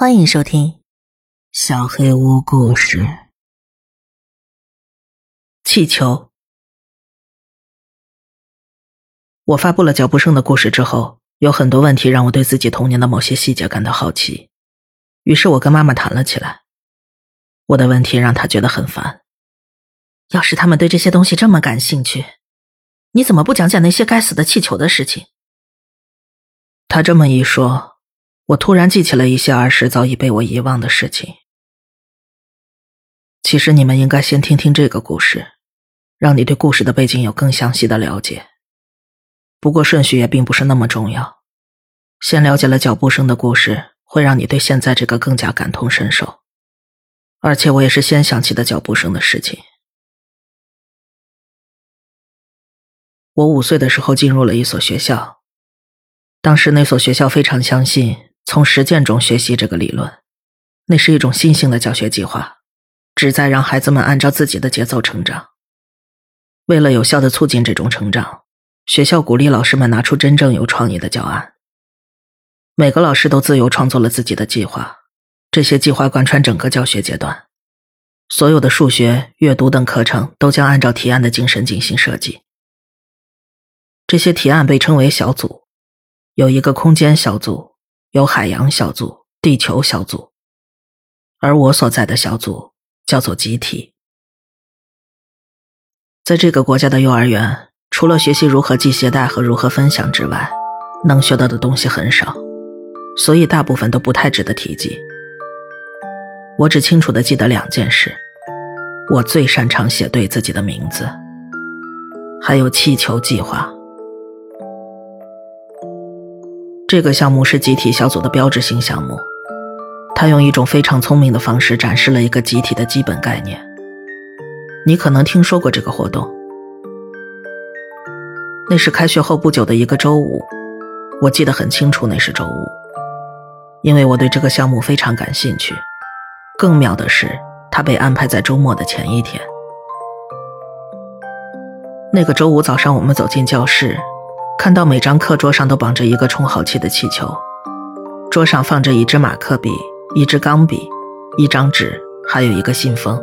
欢迎收听《小黑屋故事》。气球。我发布了脚步声的故事之后，有很多问题让我对自己童年的某些细节感到好奇，于是我跟妈妈谈了起来。我的问题让她觉得很烦。要是他们对这些东西这么感兴趣，你怎么不讲讲那些该死的气球的事情？他这么一说。我突然记起了一些儿时早已被我遗忘的事情。其实你们应该先听听这个故事，让你对故事的背景有更详细的了解。不过顺序也并不是那么重要。先了解了脚步声的故事，会让你对现在这个更加感同身受。而且我也是先想起的脚步声的事情。我五岁的时候进入了一所学校，当时那所学校非常相信。从实践中学习这个理论，那是一种新型的教学计划，旨在让孩子们按照自己的节奏成长。为了有效的促进这种成长，学校鼓励老师们拿出真正有创意的教案。每个老师都自由创作了自己的计划，这些计划贯穿整个教学阶段。所有的数学、阅读等课程都将按照提案的精神进行设计。这些提案被称为小组，有一个空间小组。有海洋小组、地球小组，而我所在的小组叫做集体。在这个国家的幼儿园，除了学习如何系鞋带和如何分享之外，能学到的东西很少，所以大部分都不太值得提及。我只清楚的记得两件事：我最擅长写对自己的名字，还有气球计划。这个项目是集体小组的标志性项目，它用一种非常聪明的方式展示了一个集体的基本概念。你可能听说过这个活动，那是开学后不久的一个周五，我记得很清楚，那是周五，因为我对这个项目非常感兴趣。更妙的是，它被安排在周末的前一天。那个周五早上，我们走进教室。看到每张课桌上都绑着一个充好气的气球，桌上放着一支马克笔、一支钢笔、一张纸，还有一个信封。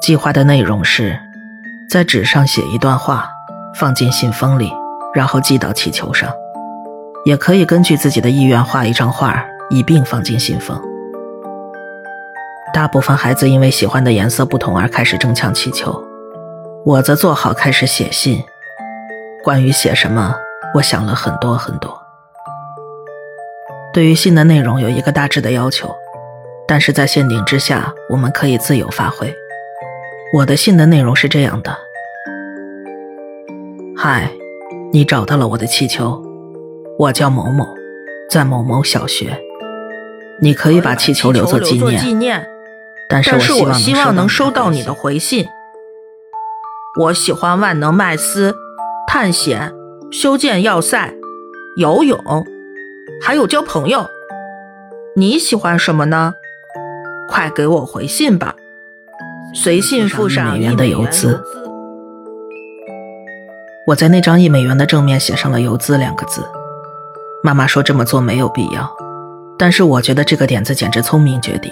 计划的内容是，在纸上写一段话，放进信封里，然后寄到气球上。也可以根据自己的意愿画一张画，一并放进信封。大部分孩子因为喜欢的颜色不同而开始争抢气球，我则做好开始写信。关于写什么，我想了很多很多。对于信的内容有一个大致的要求，但是在限定之下，我们可以自由发挥。我的信的内容是这样的：嗨，你找到了我的气球，我叫某某，在某某小学。你可以把气球留作纪念，但是我希望能收到你的回信。我喜欢万能麦斯。探险、修建要塞、游泳，还有交朋友。你喜欢什么呢？快给我回信吧，随信附上一美元的邮资。我在那张一美元的正面写上了“邮资”两个字。妈妈说这么做没有必要，但是我觉得这个点子简直聪明绝顶。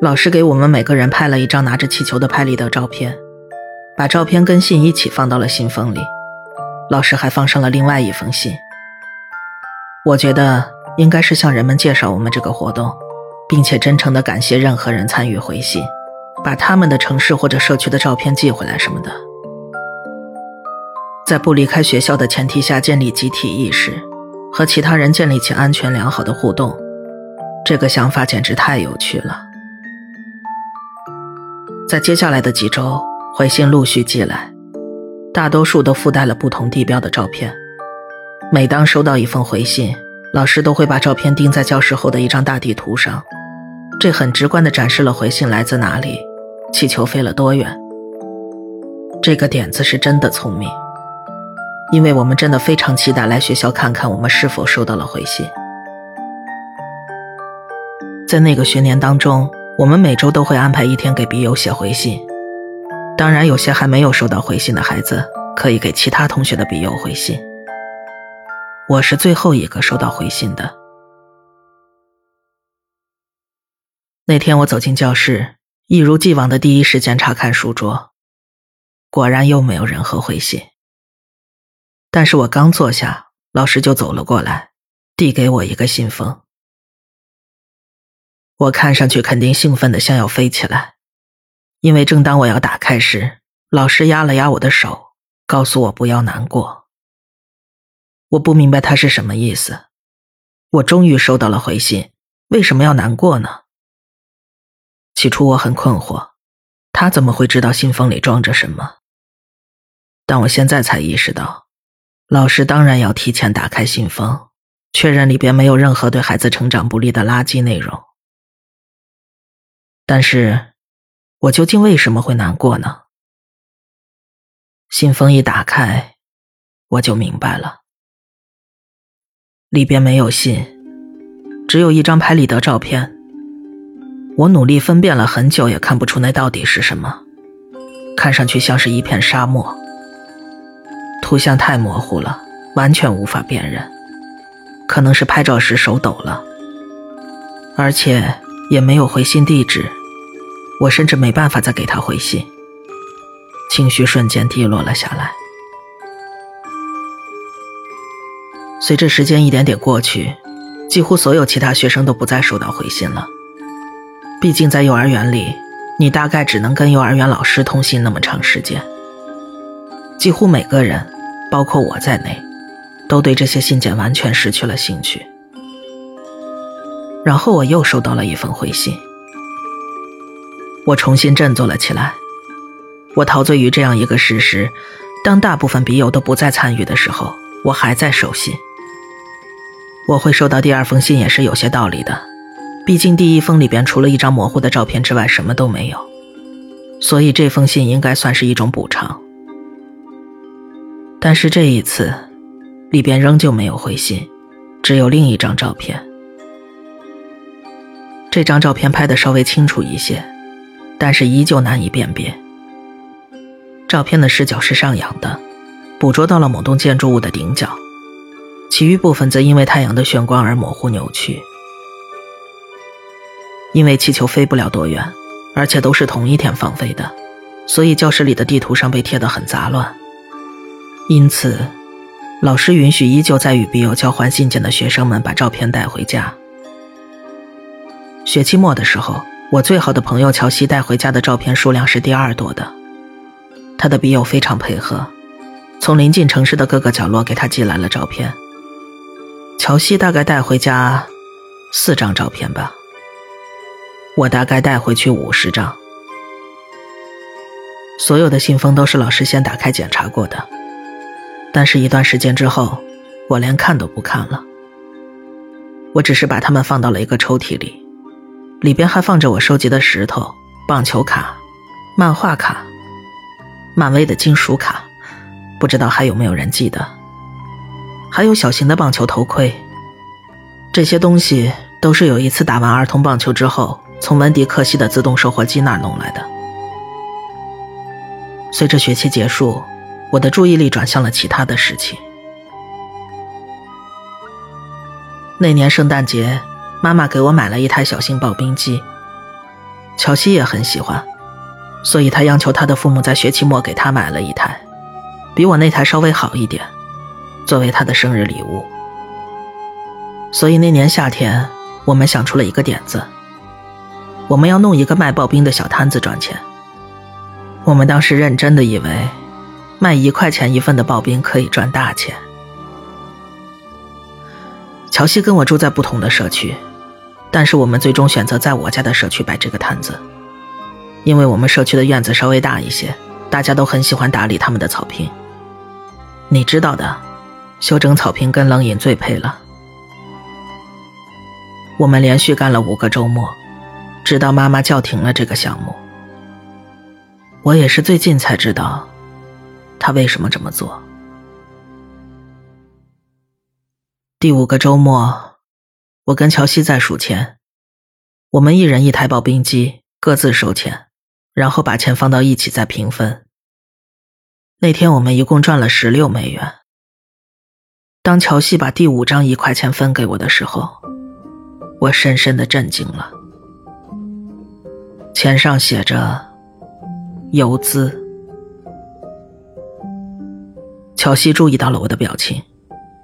老师给我们每个人拍了一张拿着气球的拍立得照片。把照片跟信一起放到了信封里，老师还放上了另外一封信。我觉得应该是向人们介绍我们这个活动，并且真诚的感谢任何人参与回信，把他们的城市或者社区的照片寄回来什么的。在不离开学校的前提下建立集体意识，和其他人建立起安全良好的互动，这个想法简直太有趣了。在接下来的几周。回信陆续寄来，大多数都附带了不同地标的照片。每当收到一封回信，老师都会把照片钉在教室后的一张大地图上，这很直观地展示了回信来自哪里，气球飞了多远。这个点子是真的聪明，因为我们真的非常期待来学校看看我们是否收到了回信。在那个学年当中，我们每周都会安排一天给笔友写回信。当然，有些还没有收到回信的孩子，可以给其他同学的笔友回信。我是最后一个收到回信的。那天我走进教室，一如既往的第一时间查看书桌，果然又没有任何回信。但是我刚坐下，老师就走了过来，递给我一个信封。我看上去肯定兴奋的像要飞起来，因为正当我要打开时，老师压了压我的手，告诉我不要难过。我不明白他是什么意思。我终于收到了回信，为什么要难过呢？起初我很困惑，他怎么会知道信封里装着什么？但我现在才意识到，老师当然要提前打开信封，确认里边没有任何对孩子成长不利的垃圾内容。但是，我究竟为什么会难过呢？信封一打开，我就明白了。里边没有信，只有一张拍立得照片。我努力分辨了很久，也看不出那到底是什么，看上去像是一片沙漠。图像太模糊了，完全无法辨认，可能是拍照时手抖了，而且。也没有回信地址，我甚至没办法再给他回信。情绪瞬间低落了下来。随着时间一点点过去，几乎所有其他学生都不再收到回信了。毕竟在幼儿园里，你大概只能跟幼儿园老师通信那么长时间。几乎每个人，包括我在内，都对这些信件完全失去了兴趣。然后我又收到了一封回信，我重新振作了起来。我陶醉于这样一个事实：当大部分笔友都不再参与的时候，我还在守信。我会收到第二封信也是有些道理的，毕竟第一封里边除了一张模糊的照片之外什么都没有，所以这封信应该算是一种补偿。但是这一次，里边仍旧没有回信，只有另一张照片。这张照片拍的稍微清楚一些，但是依旧难以辨别。照片的视角是上扬的，捕捉到了某栋建筑物的顶角，其余部分则因为太阳的眩光而模糊扭曲。因为气球飞不了多远，而且都是同一天放飞的，所以教室里的地图上被贴得很杂乱。因此，老师允许依旧在与笔友交换信件的学生们把照片带回家。学期末的时候，我最好的朋友乔西带回家的照片数量是第二多的。他的笔友非常配合，从临近城市的各个角落给他寄来了照片。乔西大概带回家四张照片吧，我大概带回去五十张。所有的信封都是老师先打开检查过的，但是一段时间之后，我连看都不看了，我只是把它们放到了一个抽屉里。里边还放着我收集的石头、棒球卡、漫画卡、漫威的金属卡，不知道还有没有人记得？还有小型的棒球头盔，这些东西都是有一次打完儿童棒球之后，从文迪克西的自动售货机那儿弄来的。随着学期结束，我的注意力转向了其他的事情。那年圣诞节。妈妈给我买了一台小型刨冰机，乔西也很喜欢，所以他央求他的父母在学期末给他买了一台，比我那台稍微好一点，作为他的生日礼物。所以那年夏天，我们想出了一个点子，我们要弄一个卖刨冰的小摊子赚钱。我们当时认真的以为，卖一块钱一份的刨冰可以赚大钱。乔西跟我住在不同的社区，但是我们最终选择在我家的社区摆这个摊子，因为我们社区的院子稍微大一些，大家都很喜欢打理他们的草坪。你知道的，修整草坪跟冷饮最配了。我们连续干了五个周末，直到妈妈叫停了这个项目。我也是最近才知道，她为什么这么做。第五个周末，我跟乔西在数钱，我们一人一台刨冰机，各自收钱，然后把钱放到一起再平分。那天我们一共赚了十六美元。当乔西把第五张一块钱分给我的时候，我深深的震惊了。钱上写着“游资”。乔西注意到了我的表情，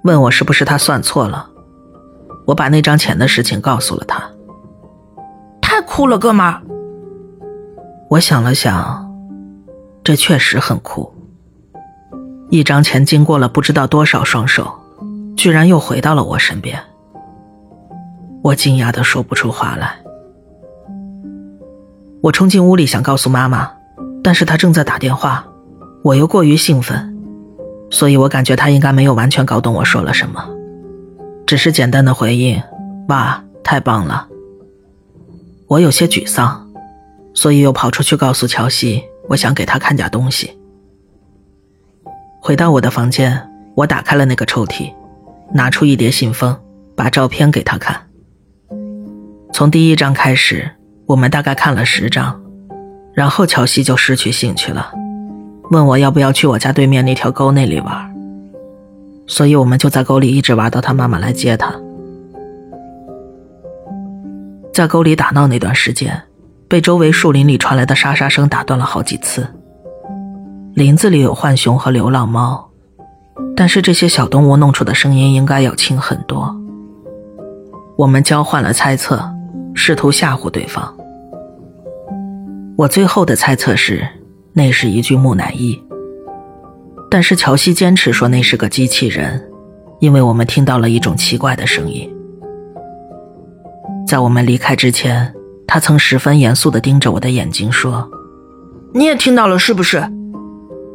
问我是不是他算错了。我把那张钱的事情告诉了他。太酷了，哥们儿！我想了想，这确实很酷。一张钱经过了不知道多少双手。居然又回到了我身边，我惊讶的说不出话来。我冲进屋里想告诉妈妈，但是她正在打电话，我又过于兴奋，所以我感觉他应该没有完全搞懂我说了什么，只是简单的回应：“哇，太棒了。”我有些沮丧，所以又跑出去告诉乔西，我想给他看点东西。回到我的房间，我打开了那个抽屉。拿出一叠信封，把照片给他看。从第一张开始，我们大概看了十张，然后乔西就失去兴趣了，问我要不要去我家对面那条沟那里玩。所以我们就在沟里一直玩到他妈妈来接他。在沟里打闹那段时间，被周围树林里传来的沙沙声打断了好几次。林子里有浣熊和流浪猫。但是这些小动物弄出的声音应该要轻很多。我们交换了猜测，试图吓唬对方。我最后的猜测是，那是一具木乃伊。但是乔西坚持说那是个机器人，因为我们听到了一种奇怪的声音。在我们离开之前，他曾十分严肃地盯着我的眼睛说：“你也听到了是不是？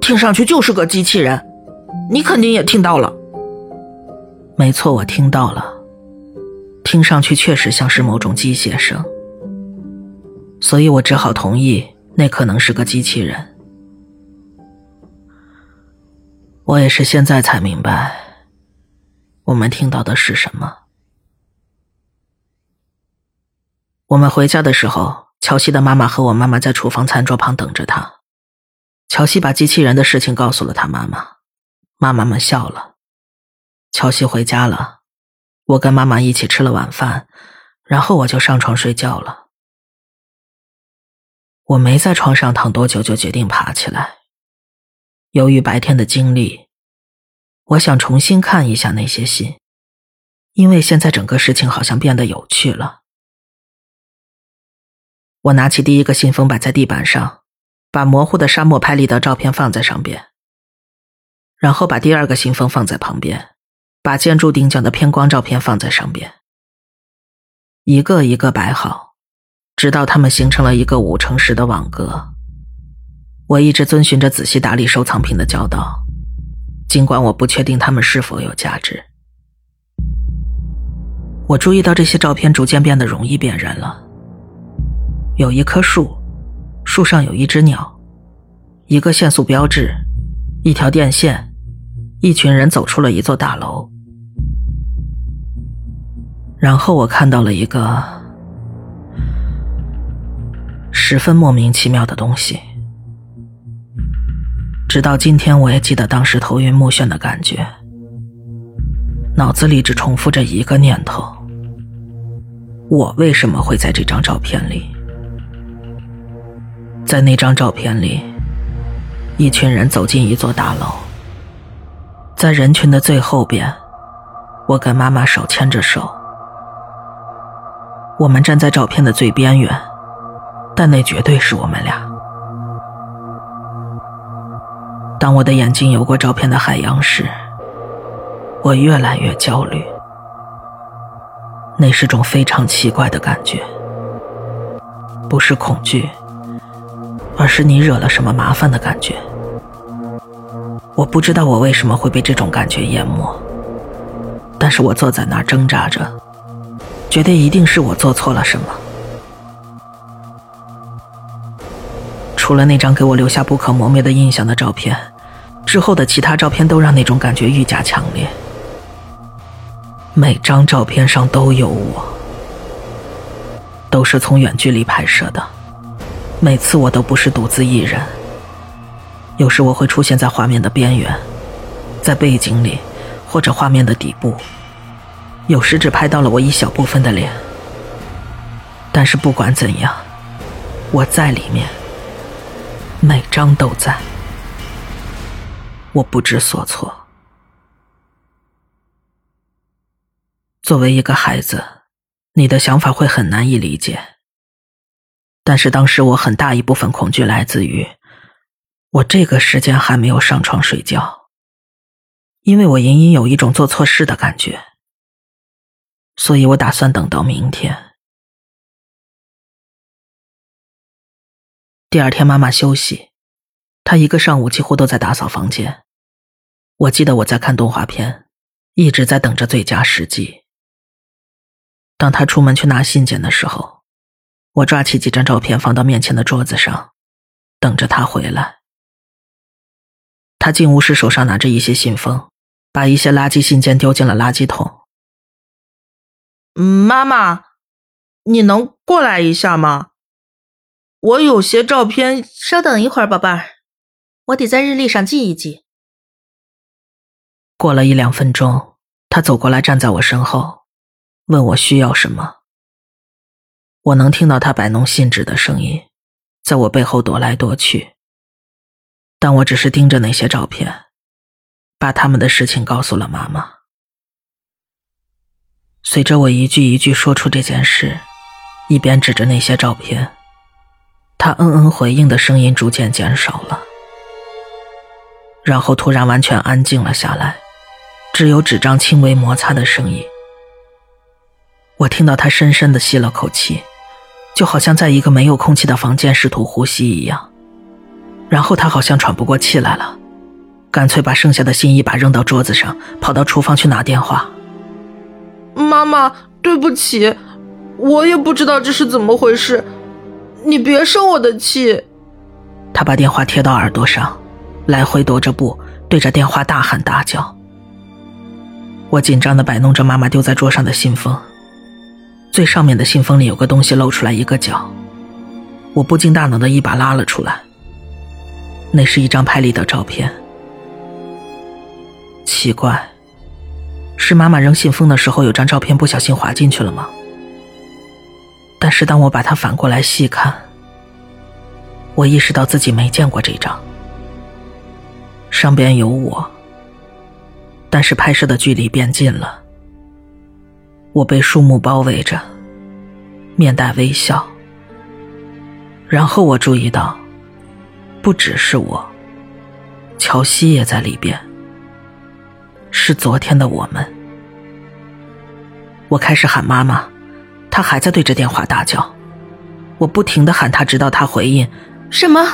听上去就是个机器人。”你肯定也听到了，没错，我听到了，听上去确实像是某种机械声，所以我只好同意那可能是个机器人。我也是现在才明白，我们听到的是什么。我们回家的时候，乔西的妈妈和我妈妈在厨房餐桌旁等着他。乔西把机器人的事情告诉了他妈妈。妈妈们笑了，乔西回家了，我跟妈妈一起吃了晚饭，然后我就上床睡觉了。我没在床上躺多久，就决定爬起来。由于白天的经历，我想重新看一下那些信，因为现在整个事情好像变得有趣了。我拿起第一个信封，摆在地板上，把模糊的沙漠拍立得照片放在上边。然后把第二个信封放在旁边，把建筑顶角的偏光照片放在上边，一个一个摆好，直到它们形成了一个五乘十的网格。我一直遵循着仔细打理收藏品的教导，尽管我不确定它们是否有价值。我注意到这些照片逐渐变得容易辨认了。有一棵树，树上有一只鸟，一个限速标志，一条电线。一群人走出了一座大楼，然后我看到了一个十分莫名其妙的东西。直到今天，我也记得当时头晕目眩的感觉，脑子里只重复着一个念头：我为什么会在这张照片里？在那张照片里，一群人走进一座大楼。在人群的最后边，我跟妈妈手牵着手，我们站在照片的最边缘，但那绝对是我们俩。当我的眼睛游过照片的海洋时，我越来越焦虑，那是种非常奇怪的感觉，不是恐惧，而是你惹了什么麻烦的感觉。我不知道我为什么会被这种感觉淹没，但是我坐在那儿挣扎着，觉得一定是我做错了什么。除了那张给我留下不可磨灭的印象的照片，之后的其他照片都让那种感觉愈加强烈。每张照片上都有我，都是从远距离拍摄的，每次我都不是独自一人。有时我会出现在画面的边缘，在背景里，或者画面的底部，有时只拍到了我一小部分的脸。但是不管怎样，我在里面，每张都在，我不知所措。作为一个孩子，你的想法会很难以理解。但是当时我很大一部分恐惧来自于，我这个时间还没有上床睡觉，因为我隐隐有一种做错事的感觉，所以我打算等到明天。第二天，妈妈休息，她一个上午几乎都在打扫房间。我记得我在看动画片，一直在等着最佳时机。当她出门去拿信件的时候，我抓起几张照片放到面前的桌子上，等着她回来。她进屋时手上拿着一些信封，把一些垃圾信件丢进了垃圾桶。妈妈，你能过来一下吗？我有些照片，稍等一会儿，宝贝儿，我得在日历上记一记。过了一两分钟，他走过来，站在我身后，问我需要什么。我能听到他摆弄信纸的声音，在我背后踱来踱去。但我只是盯着那些照片，把他们的事情告诉了妈妈。随着我一句一句说出这件事，一边指着那些照片。他嗯嗯回应的声音逐渐减少了，然后突然完全安静了下来，只有纸张轻微摩擦的声音。我听到他深深的吸了口气，就好像在一个没有空气的房间试图呼吸一样。然后他好像喘不过气来了，干脆把剩下的信一把扔到桌子上，跑到厨房去拿电话。妈妈，对不起，我也不知道这是怎么回事。你别生我的气。他把电话贴到耳朵上，来回踱着步，对着电话大喊大叫。我紧张的摆弄着妈妈丢在桌上的信封，最上面的信封里有个东西露出来一个角，我不经大脑的一把拉了出来。那是一张拍立得照片。奇怪，是妈妈扔信封的时候有张照片不小心滑进去了吗？但是当我把它反过来细看，我意识到自己没见过这张。上边有我，但是拍摄的距离变近了，我被树木包围着，面带微笑。然后我注意到，不只是我，乔西也在里边，是昨天的我们。我开始喊妈妈。他还在对着电话大叫，我不停的喊他，直到他回应。什么？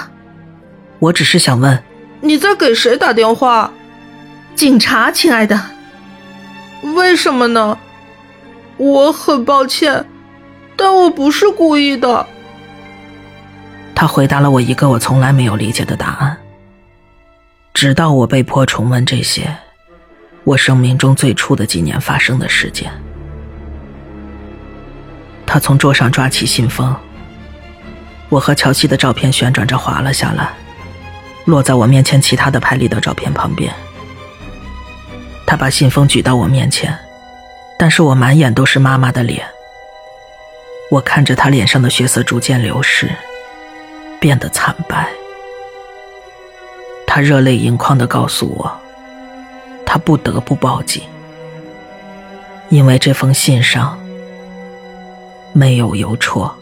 我只是想问，你在给谁打电话？警察，亲爱的。为什么呢？我很抱歉，但我不是故意的。他回答了我一个我从来没有理解的答案，直到我被迫重温这些我生命中最初的几年发生的事件。他从桌上抓起信封，我和乔西的照片旋转着滑了下来，落在我面前其他的拍立得照片旁边。他把信封举到我面前，但是我满眼都是妈妈的脸。我看着他脸上的血色逐渐流失，变得惨白。他热泪盈眶地告诉我，他不得不报警，因为这封信上。没有邮戳。